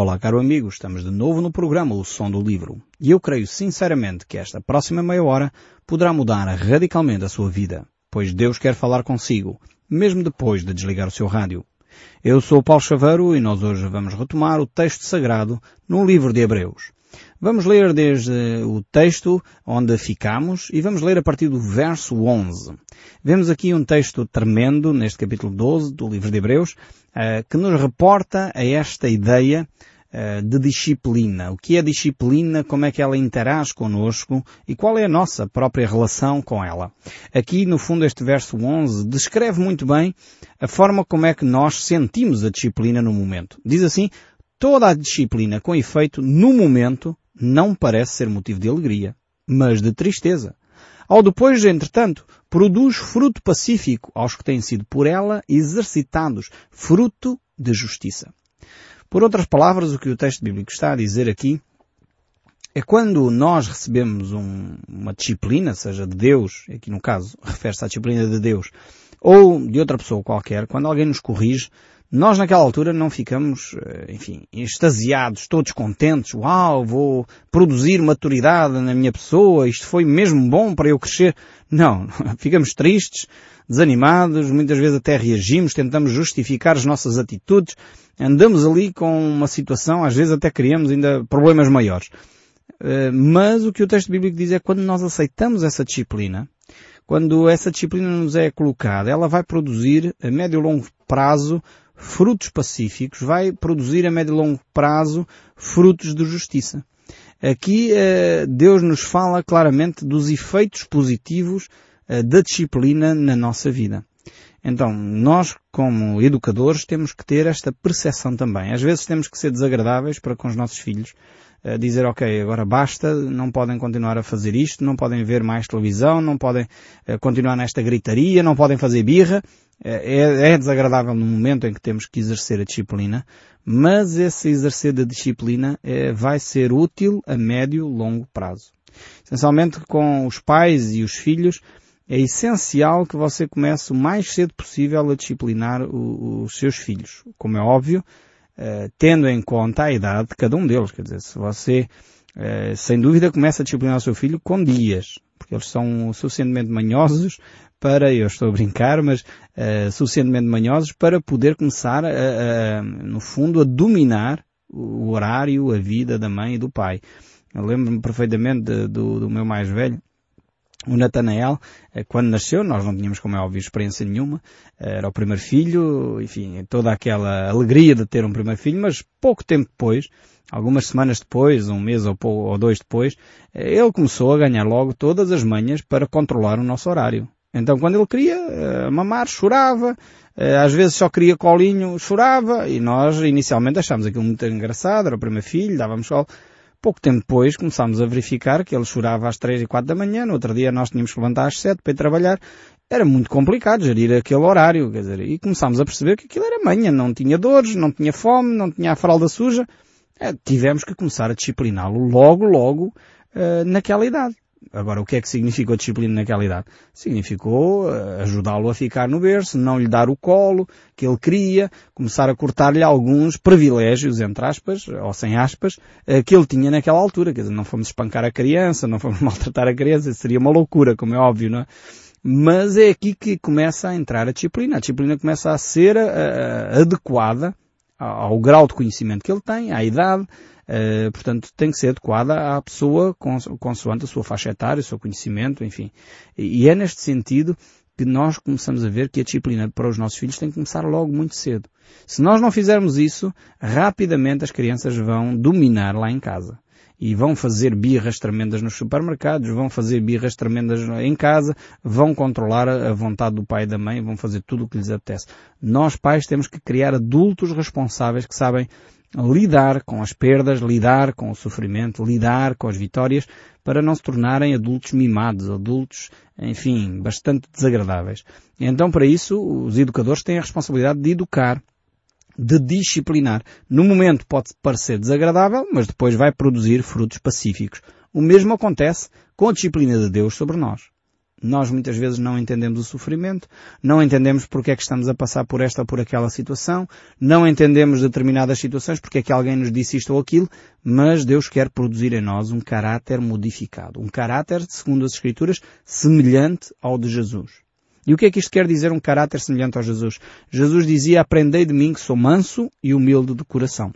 Olá, caro amigo, estamos de novo no programa O Som do Livro e eu creio sinceramente que esta próxima meia hora poderá mudar radicalmente a sua vida, pois Deus quer falar consigo, mesmo depois de desligar o seu rádio. Eu sou Paulo Chaveiro e nós hoje vamos retomar o texto sagrado no livro de Hebreus. Vamos ler desde o texto onde ficamos e vamos ler a partir do verso 11. Vemos aqui um texto tremendo neste capítulo 12 do livro de Hebreus eh, que nos reporta a esta ideia eh, de disciplina. O que é disciplina, como é que ela interage connosco e qual é a nossa própria relação com ela. Aqui, no fundo, este verso 11 descreve muito bem a forma como é que nós sentimos a disciplina no momento. Diz assim, toda a disciplina com efeito no momento não parece ser motivo de alegria, mas de tristeza. Ao depois, entretanto, produz fruto pacífico aos que têm sido por ela exercitados, fruto de justiça. Por outras palavras, o que o texto bíblico está a dizer aqui é quando nós recebemos um, uma disciplina, seja de Deus, aqui no caso refere-se à disciplina de Deus, ou de outra pessoa qualquer, quando alguém nos corrige, nós naquela altura não ficamos, eh, enfim, extasiados, todos contentes, uau, vou produzir maturidade na minha pessoa, isto foi mesmo bom para eu crescer. Não, ficamos tristes, desanimados, muitas vezes até reagimos, tentamos justificar as nossas atitudes, andamos ali com uma situação, às vezes até criamos ainda problemas maiores. Eh, mas o que o texto bíblico diz é que quando nós aceitamos essa disciplina, quando essa disciplina nos é colocada, ela vai produzir a médio e longo prazo frutos pacíficos, vai produzir a médio e longo prazo frutos de justiça. Aqui eh, Deus nos fala claramente dos efeitos positivos eh, da disciplina na nossa vida. Então, nós, como educadores, temos que ter esta percepção também. Às vezes temos que ser desagradáveis para com os nossos filhos, dizer, ok, agora basta, não podem continuar a fazer isto, não podem ver mais televisão, não podem continuar nesta gritaria, não podem fazer birra, é, é, é desagradável no momento em que temos que exercer a disciplina, mas esse exercer da disciplina é, vai ser útil a médio e longo prazo. Essencialmente com os pais e os filhos, é essencial que você comece o mais cedo possível a disciplinar os seus filhos. Como é óbvio, eh, tendo em conta a idade de cada um deles. Quer dizer, se você, eh, sem dúvida, começa a disciplinar o seu filho com dias, porque eles são suficientemente manhosos para, eu estou a brincar, mas uh, suficientemente manhosos para poder começar, a, a, no fundo, a dominar o horário, a vida da mãe e do pai. Eu lembro-me perfeitamente de, do, do meu mais velho, o Natanael, eh, quando nasceu, nós não tínhamos, como é óbvio, experiência nenhuma, eh, era o primeiro filho, enfim, toda aquela alegria de ter um primeiro filho, mas pouco tempo depois, algumas semanas depois, um mês ou, dois depois, ele começou a ganhar logo todas as manhas para controlar o nosso horário. Então quando ele queria mamar, chorava, às vezes só queria colinho, chorava, e nós inicialmente achámos aquilo muito engraçado, era o primeiro filho, dávamos colo. Pouco tempo depois começámos a verificar que ele chorava às três e quatro da manhã, no outro dia nós tínhamos que levantar às sete para ir trabalhar. Era muito complicado gerir aquele horário, quer dizer, e começámos a perceber que aquilo era manhã, não tinha dores, não tinha fome, não tinha a fralda suja. É, tivemos que começar a discipliná-lo logo, logo, uh, naquela idade. Agora, o que é que significou disciplina naquela idade? Significou uh, ajudá-lo a ficar no berço, não lhe dar o colo que ele queria, começar a cortar-lhe alguns privilégios, entre aspas, ou sem aspas, uh, que ele tinha naquela altura. Quer dizer, não fomos espancar a criança, não fomos maltratar a criança, seria uma loucura, como é óbvio, não é? Mas é aqui que começa a entrar a disciplina. A disciplina começa a ser uh, adequada ao grau de conhecimento que ele tem, à idade, Uh, portanto, tem que ser adequada à pessoa consoante a sua faixa etária, o seu conhecimento, enfim. E é neste sentido que nós começamos a ver que a disciplina para os nossos filhos tem que começar logo muito cedo. Se nós não fizermos isso, rapidamente as crianças vão dominar lá em casa. E vão fazer birras tremendas nos supermercados, vão fazer birras tremendas em casa, vão controlar a vontade do pai e da mãe, vão fazer tudo o que lhes apetece. Nós pais temos que criar adultos responsáveis que sabem lidar com as perdas, lidar com o sofrimento, lidar com as vitórias, para não se tornarem adultos mimados, adultos, enfim, bastante desagradáveis. Então, para isso, os educadores têm a responsabilidade de educar, de disciplinar. No momento pode parecer desagradável, mas depois vai produzir frutos pacíficos. O mesmo acontece com a disciplina de Deus sobre nós. Nós muitas vezes não entendemos o sofrimento, não entendemos porque é que estamos a passar por esta ou por aquela situação, não entendemos determinadas situações porque é que alguém nos disse isto ou aquilo, mas Deus quer produzir em nós um caráter modificado. Um caráter, segundo as Escrituras, semelhante ao de Jesus. E o que é que isto quer dizer um caráter semelhante ao Jesus? Jesus dizia, aprendei de mim que sou manso e humilde de coração.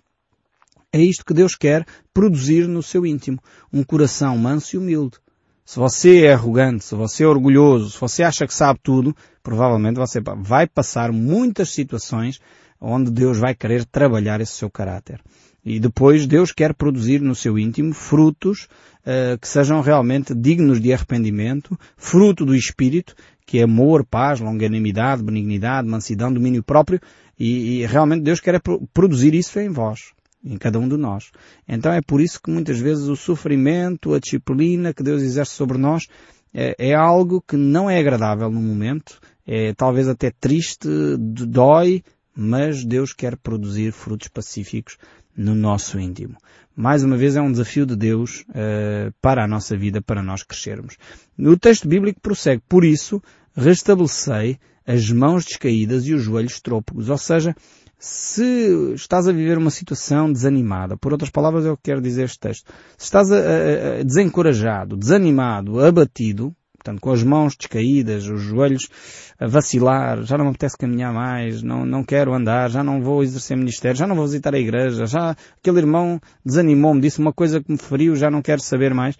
É isto que Deus quer produzir no seu íntimo. Um coração manso e humilde. Se você é arrogante, se você é orgulhoso, se você acha que sabe tudo, provavelmente você vai passar muitas situações onde Deus vai querer trabalhar esse seu caráter. E depois Deus quer produzir no seu íntimo frutos uh, que sejam realmente dignos de arrependimento, fruto do Espírito, que é amor, paz, longanimidade, benignidade, mansidão, domínio próprio, e, e realmente Deus quer produzir isso em vós em cada um de nós. Então é por isso que muitas vezes o sofrimento, a disciplina que Deus exerce sobre nós é, é algo que não é agradável no momento, é talvez até triste, dói, mas Deus quer produzir frutos pacíficos no nosso íntimo. Mais uma vez é um desafio de Deus uh, para a nossa vida, para nós crescermos. O texto bíblico prossegue, por isso restabelecei as mãos descaídas e os joelhos trôpegos, ou seja, se estás a viver uma situação desanimada, por outras palavras eu quero dizer este texto, se estás a, a, a desencorajado, desanimado, abatido, portanto com as mãos descaídas, os joelhos a vacilar, já não me apetece caminhar mais, não, não quero andar, já não vou exercer ministério, já não vou visitar a igreja, já aquele irmão desanimou-me, disse uma coisa que me feriu, já não quero saber mais.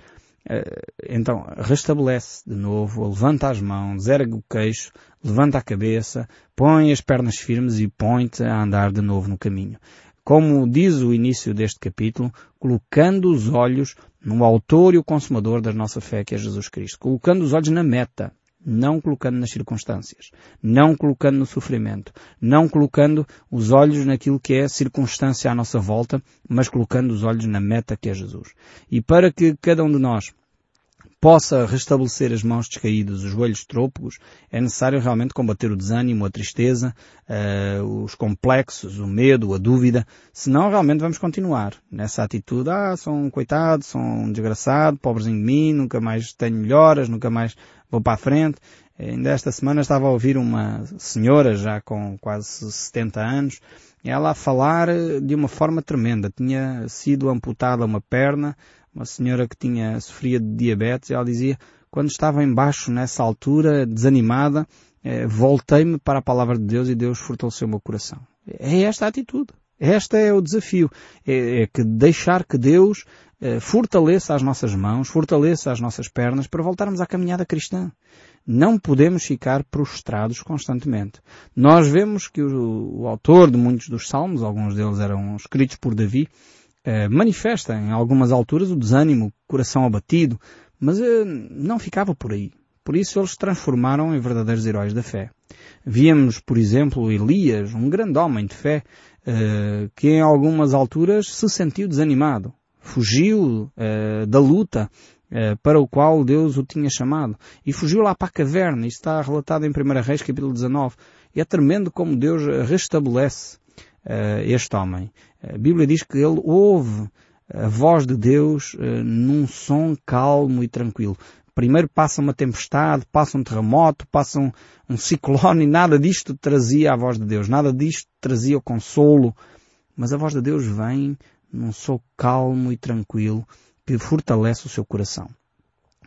Eh, então, restabelece de novo, levanta as mãos, ergue o queixo, levanta a cabeça, põe as pernas firmes e põe-te a andar de novo no caminho. Como diz o início deste capítulo, colocando os olhos no autor e o consumador da nossa fé, que é Jesus Cristo. Colocando os olhos na meta, não colocando nas circunstâncias, não colocando no sofrimento, não colocando os olhos naquilo que é circunstância à nossa volta, mas colocando os olhos na meta que é Jesus. E para que cada um de nós possa restabelecer as mãos descaídas, os joelhos trôpegos, é necessário realmente combater o desânimo, a tristeza, uh, os complexos, o medo, a dúvida, senão realmente vamos continuar nessa atitude, ah, sou um coitado, sou um desgraçado, pobrezinho de mim, nunca mais tenho melhoras, nunca mais vou para a frente. Ainda esta semana estava a ouvir uma senhora já com quase 70 anos, ela a falar de uma forma tremenda. Tinha sido amputada uma perna, uma senhora que tinha, sofria de diabetes, ela dizia, quando estava embaixo nessa altura, desanimada, eh, voltei-me para a palavra de Deus e Deus fortaleceu o meu coração. É esta a atitude. Este é o desafio. É, é que deixar que Deus eh, fortaleça as nossas mãos, fortaleça as nossas pernas para voltarmos à caminhada cristã. Não podemos ficar prostrados constantemente. Nós vemos que o, o autor de muitos dos salmos, alguns deles eram escritos por Davi, eh, manifesta em algumas alturas o desânimo, o coração abatido, mas eh, não ficava por aí. Por isso eles se transformaram em verdadeiros heróis da fé. Víamos, por exemplo, Elias, um grande homem de fé, eh, que em algumas alturas se sentiu desanimado, fugiu da luta para o qual Deus o tinha chamado e fugiu lá para a caverna. Isto está relatado em 1 Reis capítulo 19. E é tremendo como Deus restabelece este homem. A Bíblia diz que ele ouve a voz de Deus uh, num som calmo e tranquilo. Primeiro passa uma tempestade, passa um terremoto, passa um, um ciclone, e nada disto trazia a voz de Deus, nada disto trazia o consolo. Mas a voz de Deus vem num som calmo e tranquilo que fortalece o seu coração.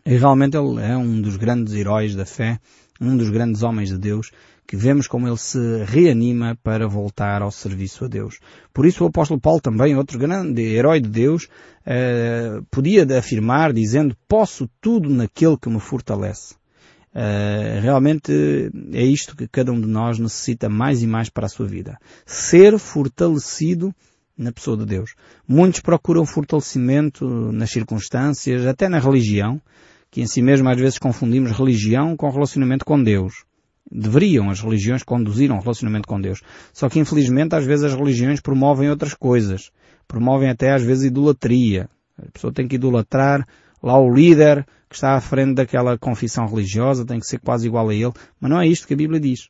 E realmente ele é um dos grandes heróis da fé, um dos grandes homens de Deus, que vemos como ele se reanima para voltar ao serviço a Deus. Por isso o apóstolo Paulo também, outro grande herói de Deus, eh, podia afirmar dizendo, posso tudo naquele que me fortalece. Uh, realmente é isto que cada um de nós necessita mais e mais para a sua vida. Ser fortalecido na pessoa de Deus. Muitos procuram fortalecimento nas circunstâncias, até na religião, que em si mesmo às vezes confundimos religião com relacionamento com Deus. Deveriam as religiões conduzir um relacionamento com Deus. Só que infelizmente às vezes as religiões promovem outras coisas. Promovem até às vezes idolatria. A pessoa tem que idolatrar lá o líder que está à frente daquela confissão religiosa, tem que ser quase igual a ele. Mas não é isto que a Bíblia diz.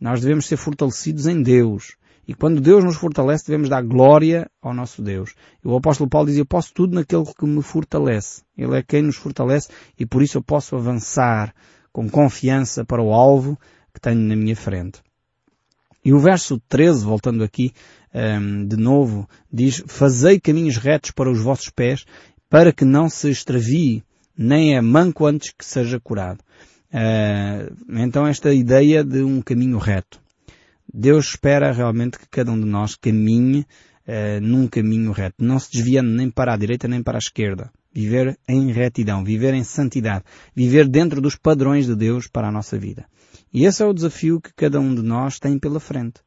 Nós devemos ser fortalecidos em Deus. E quando Deus nos fortalece, devemos dar glória ao nosso Deus. O apóstolo Paulo dizia, eu posso tudo naquele que me fortalece. Ele é quem nos fortalece e por isso eu posso avançar com confiança para o alvo que tenho na minha frente. E o verso 13, voltando aqui ehm, de novo, diz, Fazei caminhos retos para os vossos pés, para que não se extravie, nem é manco antes que seja curado. Uh, então esta ideia de um caminho reto. Deus espera realmente que cada um de nós caminhe uh, num caminho reto, não se desviando nem para a direita nem para a esquerda. Viver em retidão, viver em santidade, viver dentro dos padrões de Deus para a nossa vida. E esse é o desafio que cada um de nós tem pela frente.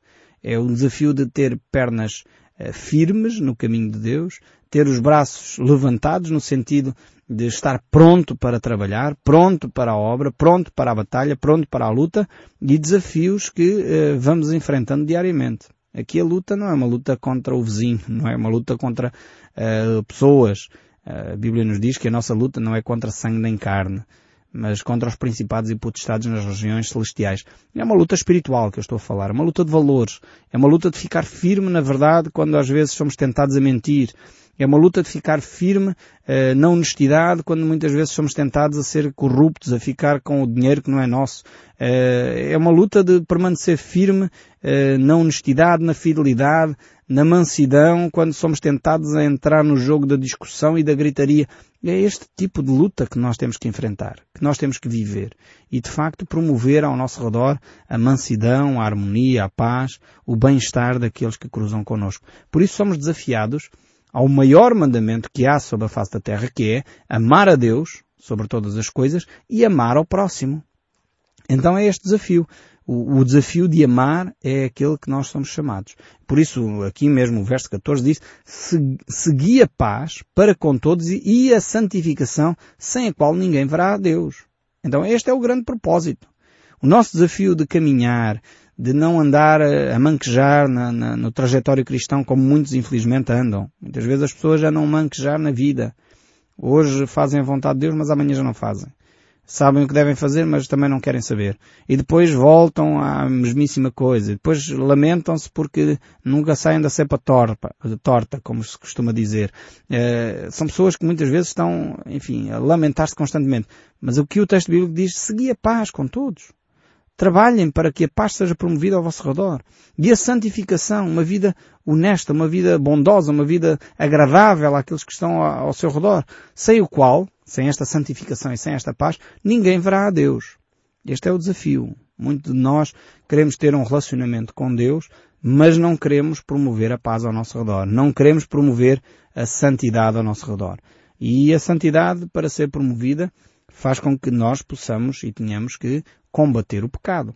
É o desafio de ter pernas uh, firmes no caminho de Deus, ter os braços levantados no sentido de estar pronto para trabalhar, pronto para a obra, pronto para a batalha, pronto para a luta e desafios que uh, vamos enfrentando diariamente. Aqui a luta não é uma luta contra o vizinho, não é uma luta contra uh, pessoas. Uh, a Bíblia nos diz que a nossa luta não é contra sangue nem carne, mas contra os principados e potestades nas regiões celestiais. É uma luta espiritual que eu estou a falar, é uma luta de valores, é uma luta de ficar firme na verdade quando às vezes somos tentados a mentir, é uma luta de ficar firme uh, na honestidade quando muitas vezes somos tentados a ser corruptos, a ficar com o dinheiro que não é nosso. Uh, é uma luta de permanecer firme uh, na honestidade, na fidelidade, na mansidão, quando somos tentados a entrar no jogo da discussão e da gritaria. É este tipo de luta que nós temos que enfrentar, que nós temos que viver. E de facto promover ao nosso redor a mansidão, a harmonia, a paz, o bem-estar daqueles que cruzam connosco. Por isso somos desafiados ao maior mandamento que há sobre a face da terra, que é amar a Deus sobre todas as coisas e amar ao próximo. Então é este desafio. O, o, desafio de amar é aquele que nós somos chamados. Por isso, aqui mesmo o verso 14 diz, segui a paz para com todos e a santificação sem a qual ninguém verá a Deus. Então este é o grande propósito. O nosso desafio de caminhar, de não andar a manquejar na, na, no trajetório cristão como muitos infelizmente andam. Muitas vezes as pessoas já não manquejar na vida. Hoje fazem a vontade de Deus, mas amanhã já não fazem. Sabem o que devem fazer, mas também não querem saber. E depois voltam à mesmíssima coisa. Depois lamentam-se porque nunca saem da cepa torta, torta como se costuma dizer. É, são pessoas que muitas vezes estão, enfim, a lamentar-se constantemente. Mas o que o texto bíblico diz, segui a paz com todos. Trabalhem para que a paz seja promovida ao vosso redor. E a santificação, uma vida honesta, uma vida bondosa, uma vida agradável àqueles que estão ao seu redor, sem o qual, sem esta santificação e sem esta paz, ninguém verá a Deus. Este é o desafio. Muitos de nós queremos ter um relacionamento com Deus, mas não queremos promover a paz ao nosso redor. Não queremos promover a santidade ao nosso redor. E a santidade, para ser promovida, faz com que nós possamos e tenhamos que combater o pecado.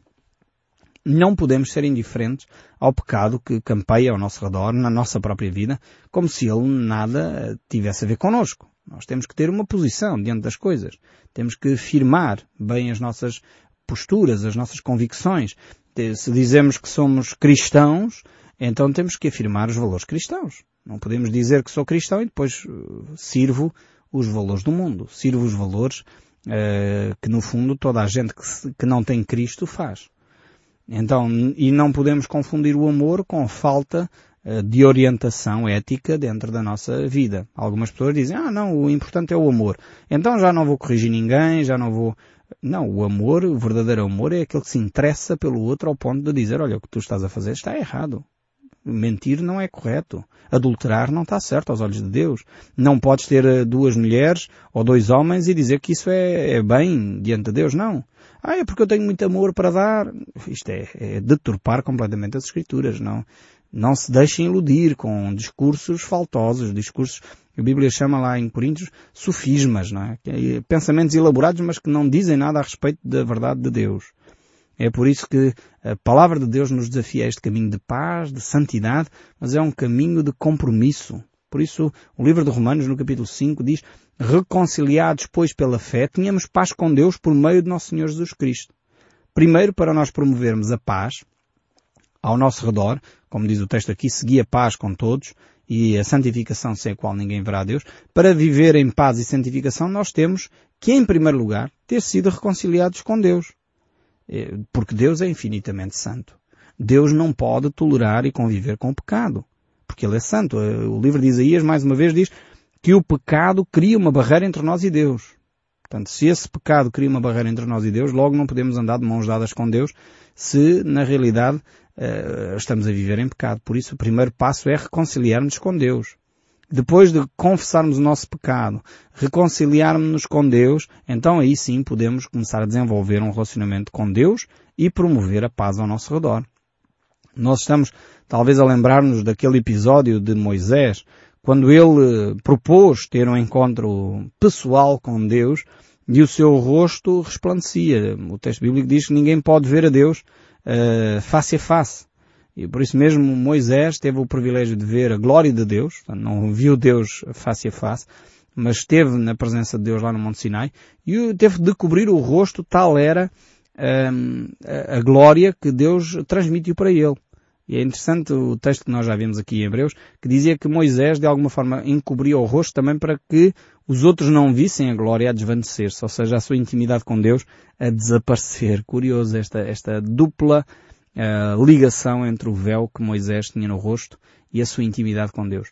Não podemos ser indiferentes ao pecado que campeia ao nosso redor, na nossa própria vida, como se ele nada tivesse a ver connosco. Nós temos que ter uma posição diante das coisas. Temos que firmar bem as nossas posturas, as nossas convicções. Se dizemos que somos cristãos, então temos que afirmar os valores cristãos. Não podemos dizer que sou cristão e depois uh, sirvo os valores do mundo. Sirvo os valores uh, que no fundo toda a gente que, se, que não tem Cristo faz. Então, e não podemos confundir o amor com falta uh, de orientação ética dentro da nossa vida. Algumas pessoas dizem, ah não, o importante é o amor. Então já não vou corrigir ninguém, já não vou... Não, o amor, o verdadeiro amor é aquele que se interessa pelo outro ao ponto de dizer, olha, o que tu estás a fazer está errado. Mentir não é correto. Adulterar não está certo aos olhos de Deus. Não podes ter eh, duas mulheres ou dois homens e dizer que isso é, é bem diante de Deus. Não. Ah, é porque eu tenho muito amor para dar. Isto é, é deturpar completamente as Escrituras. Não, não se deixem iludir com discursos faltosos, discursos que a Bíblia chama lá em Coríntios sofismas, não é? é? Pensamentos elaborados, mas que não dizem nada a respeito da verdade de Deus. É por isso que a palavra de Deus nos desafia a este caminho de paz, de santidade, mas é um caminho de compromisso. Por isso, o livro de Romanos, no capítulo 5, diz, reconciliados, pois, pela fé, tínhamos paz com Deus por meio de nosso Senhor Jesus Cristo. Primeiro, para nós promovermos a paz ao nosso redor, como diz o texto aqui, seguir a paz com todos e a santificação sem a qual ninguém verá a Deus. Para viver em paz e santificação, nós temos que, em primeiro lugar, ter sido reconciliados com Deus. É, porque Deus é infinitamente santo. Deus não pode tolerar e conviver com o pecado, porque Ele é santo. É, o livro de Isaías, mais uma vez, diz que o pecado cria uma barreira entre nós e Deus. Portanto, se esse pecado cria uma barreira entre nós e Deus, logo não podemos andar de mãos dadas com Deus se, na realidade, uh, estamos a viver em pecado. Por isso, o primeiro passo é reconciliarmos com Deus. Depois de confessarmos o nosso pecado, reconciliarmos-nos com Deus, então aí sim podemos começar a desenvolver um relacionamento com Deus e promover a paz ao nosso redor. Nós estamos talvez a lembrar-nos daquele episódio de Moisés, quando ele propôs ter um encontro pessoal com Deus e o seu rosto resplandecia. O texto bíblico diz que ninguém pode ver a Deus uh, face a face. E por isso mesmo Moisés teve o privilégio de ver a glória de Deus, não viu Deus face a face, mas esteve na presença de Deus lá no Monte Sinai e teve de cobrir o rosto, tal era um, a, a glória que Deus transmitiu para ele. E é interessante o texto que nós já vimos aqui em Hebreus, que dizia que Moisés de alguma forma encobria o rosto também para que os outros não vissem a glória a desvanecer-se, ou seja, a sua intimidade com Deus a desaparecer. Curioso esta, esta dupla uh, ligação entre o véu que Moisés tinha no rosto e a sua intimidade com Deus.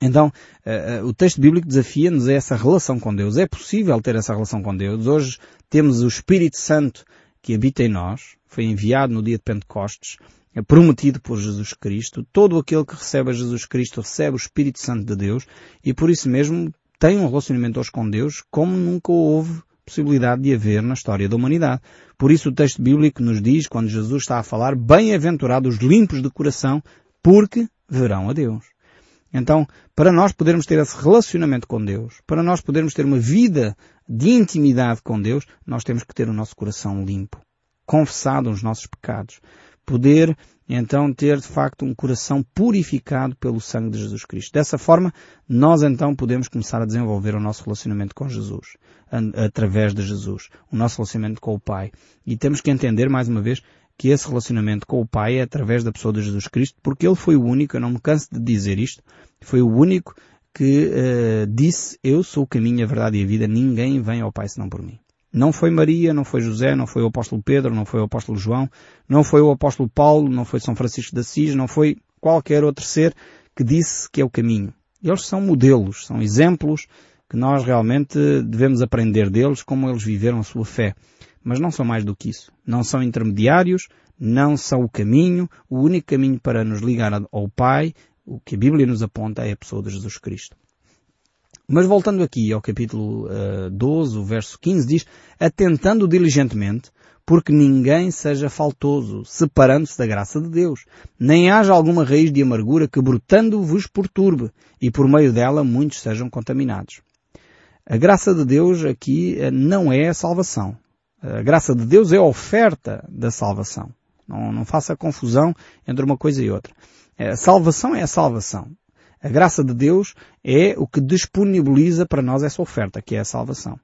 Então, uh, uh, o texto bíblico desafia-nos a essa relação com Deus. É possível ter essa relação com Deus. Hoje temos o Espírito Santo que habita em nós, foi enviado no dia de Pentecostes, é prometido por Jesus Cristo. Todo aquele que recebe a Jesus Cristo recebe o Espírito Santo de Deus e por isso mesmo tem um relacionamento hoje com Deus como nunca houve possibilidade de haver na história da humanidade. Por isso o texto bíblico nos diz, quando Jesus está a falar, bem-aventurados limpos de coração, porque verão a Deus. Então, para nós podermos ter esse relacionamento com Deus, para nós podermos ter uma vida de intimidade com Deus, nós temos que ter o nosso coração limpo, confessado os nossos pecados, poder então ter de facto um coração purificado pelo sangue de Jesus Cristo. Dessa forma, nós então podemos começar a desenvolver o nosso relacionamento com Jesus, através de Jesus, o nosso relacionamento com o Pai. E temos que entender mais uma vez que esse relacionamento com o Pai é através da pessoa de Jesus Cristo, porque Ele foi o único, eu não me canso de dizer isto, foi o único que uh, disse, eu sou o caminho, a verdade e a vida, ninguém vem ao Pai senão por mim. Não foi Maria, não foi José, não foi o apóstolo Pedro, não foi o apóstolo João, não foi o apóstolo Paulo, não foi São Francisco de Assis, não foi qualquer outro ser que disse que é o caminho. Eles são modelos, são exemplos que nós realmente devemos aprender deles como eles viveram a sua fé. Mas não são mais do que isso. Não são intermediários, não são o caminho. O único caminho para nos ligar ao Pai, o que a Bíblia nos aponta, é a pessoa de Jesus Cristo. Mas voltando aqui ao capítulo uh, 12, o verso 15 diz, atentando diligentemente, porque ninguém seja faltoso, separando-se da graça de Deus, nem haja alguma raiz de amargura que brotando vos perturbe, e por meio dela muitos sejam contaminados. A graça de Deus aqui uh, não é a salvação. A graça de Deus é a oferta da salvação. Não, não faça confusão entre uma coisa e outra. A salvação é a salvação. A graça de Deus é o que disponibiliza para nós essa oferta, que é a salvação.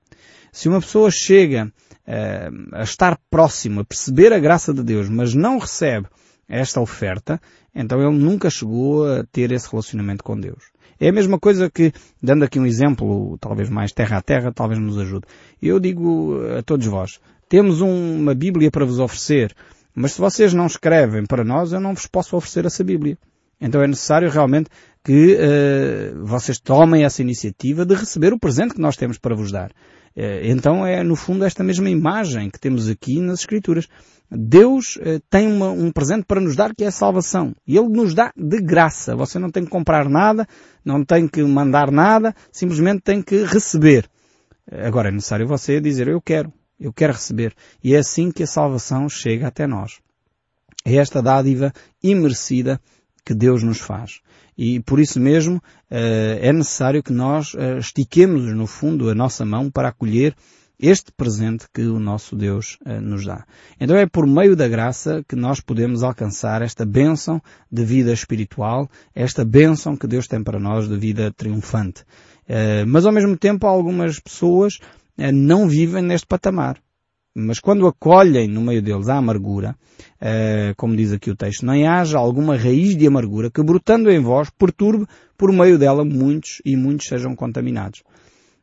Se uma pessoa chega uh, a estar próximo, a perceber a graça de Deus, mas não recebe esta oferta, então ele nunca chegou a ter esse relacionamento com Deus. É a mesma coisa que, dando aqui um exemplo, talvez mais terra a terra, talvez nos ajude. Eu digo a todos vós, temos um, uma Bíblia para vos oferecer, mas se vocês não escrevem para nós, eu não vos posso oferecer essa Bíblia. Então é necessário realmente que uh, vocês tomem essa iniciativa de receber o presente que nós temos para vos dar. Uh, então é no fundo esta mesma imagem que temos aqui nas Escrituras. Deus uh, tem uma, um presente para nos dar que é a salvação. E Ele nos dá de graça. Você não tem que comprar nada, não tem que mandar nada, simplesmente tem que receber. Agora é necessário você dizer eu quero, eu quero receber. E é assim que a salvação chega até nós. É esta dádiva imerecida que Deus nos faz. E por isso mesmo eh, é necessário que nós eh, estiquemos no fundo a nossa mão para acolher este presente que o nosso Deus eh, nos dá. Então é por meio da graça que nós podemos alcançar esta bênção de vida espiritual, esta bênção que Deus tem para nós de vida triunfante. Mas ao mesmo tempo algumas pessoas não vivem neste patamar. Mas quando acolhem no meio deles a amargura, uh, como diz aqui o texto, nem haja alguma raiz de amargura que brotando em vós perturbe por meio dela muitos e muitos sejam contaminados.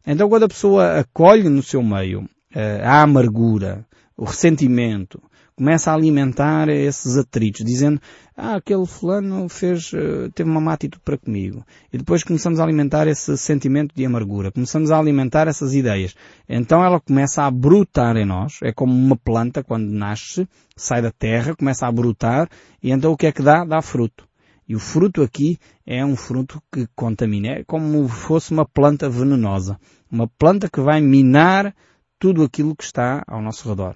Então quando a pessoa acolhe no seu meio uh, a amargura, o ressentimento, começa a alimentar esses atritos, dizendo, ah, aquele fulano fez, eh, teve uma má atitude para comigo. E depois começamos a alimentar esse sentimento de amargura, começamos a alimentar essas ideias. Então ela começa a brotar em nós, é como uma planta quando nasce, sai da terra, começa a brotar, e então o que é que dá? Dá fruto. E o fruto aqui é um fruto que contamina, é como fosse uma planta venenosa. Uma planta que vai minar tudo aquilo que está ao nosso redor.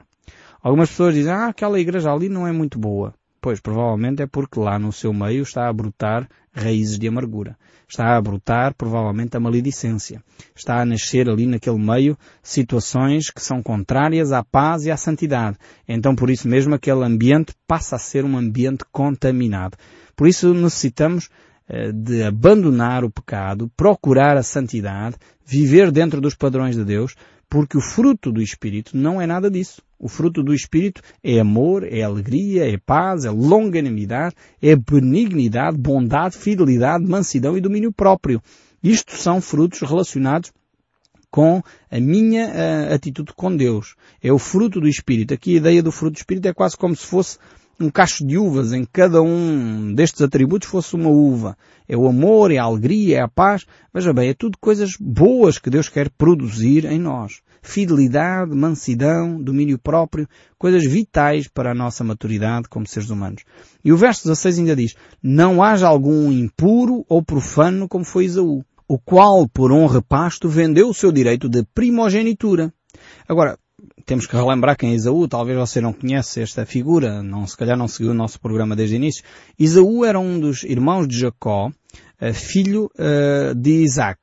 Algumas pessoas dizem, ah, aquela igreja ali não é muito boa. Pois, provavelmente é porque lá no seu meio está a brotar raízes de amargura. Está a brotar, provavelmente, a maledicência. Está a nascer ali naquele meio situações que são contrárias à paz e à santidade. Então, por isso mesmo, aquele ambiente passa a ser um ambiente contaminado. Por isso necessitamos eh, de abandonar o pecado, procurar a santidade, viver dentro dos padrões de Deus, porque o fruto do Espírito não é nada disso. O fruto do Espírito é amor, é alegria, é paz, é longanimidade, é benignidade, bondade, fidelidade, mansidão e domínio próprio. Isto são frutos relacionados com a minha uh, atitude com Deus. É o fruto do Espírito. Aqui a ideia do fruto do Espírito é quase como se fosse um cacho de uvas, em cada um destes atributos fosse uma uva. É o amor, é a alegria, é a paz. Veja bem, é tudo coisas boas que Deus quer produzir em nós. Fidelidade, mansidão, domínio próprio, coisas vitais para a nossa maturidade como seres humanos. E o verso 16 ainda diz, não haja algum impuro ou profano como foi Isaú, o qual por honra pasto vendeu o seu direito de primogenitura. Agora, temos que relembrar quem é Isaú, talvez você não conhece esta figura, não, se calhar não seguiu o nosso programa desde o início. Isaú era um dos irmãos de Jacó, eh, filho uh, de Isaac.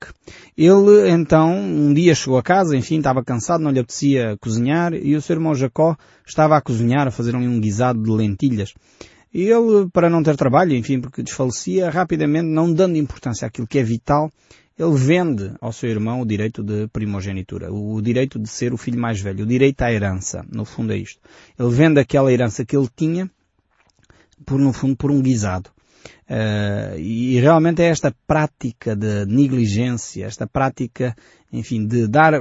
Ele então um dia chegou a casa, enfim, estava cansado, não lhe apetecia cozinhar e o seu irmão Jacó estava a cozinhar, a fazer um guisado de lentilhas. E ele, para não ter trabalho, enfim, porque desfalecia, rapidamente, não dando importância àquilo que é vital, ele vende ao seu irmão o direito de primogenitura, o direito de ser o filho mais velho, o direito à herança, no fundo é isto. Ele vende aquela herança que ele tinha, por, no fundo, por um guisado. Uh, e realmente é esta prática de negligência, esta prática, enfim, de dar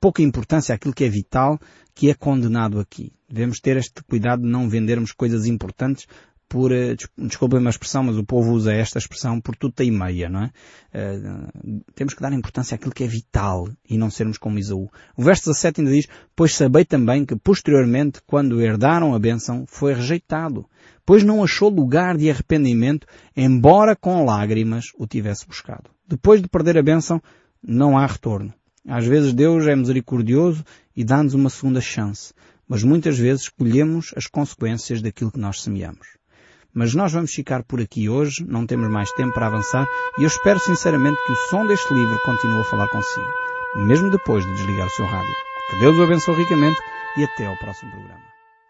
pouca importância àquilo que é vital, que é condenado aqui. Devemos ter este cuidado de não vendermos coisas importantes por, eh, desculpem uma expressão, mas o povo usa esta expressão por tudo e meia, não é? Uh, temos que dar importância àquilo que é vital e não sermos como Isaú. O verso 17 ainda diz, pois sabei também que posteriormente, quando herdaram a bênção, foi rejeitado, pois não achou lugar de arrependimento, embora com lágrimas o tivesse buscado. Depois de perder a bênção, não há retorno. Às vezes Deus é misericordioso e dá-nos uma segunda chance, mas muitas vezes colhemos as consequências daquilo que nós semeamos. Mas nós vamos ficar por aqui hoje, não temos mais tempo para avançar e eu espero sinceramente que o som deste livro continue a falar consigo, mesmo depois de desligar o seu rádio. Que Deus o abençoe ricamente e até ao próximo programa.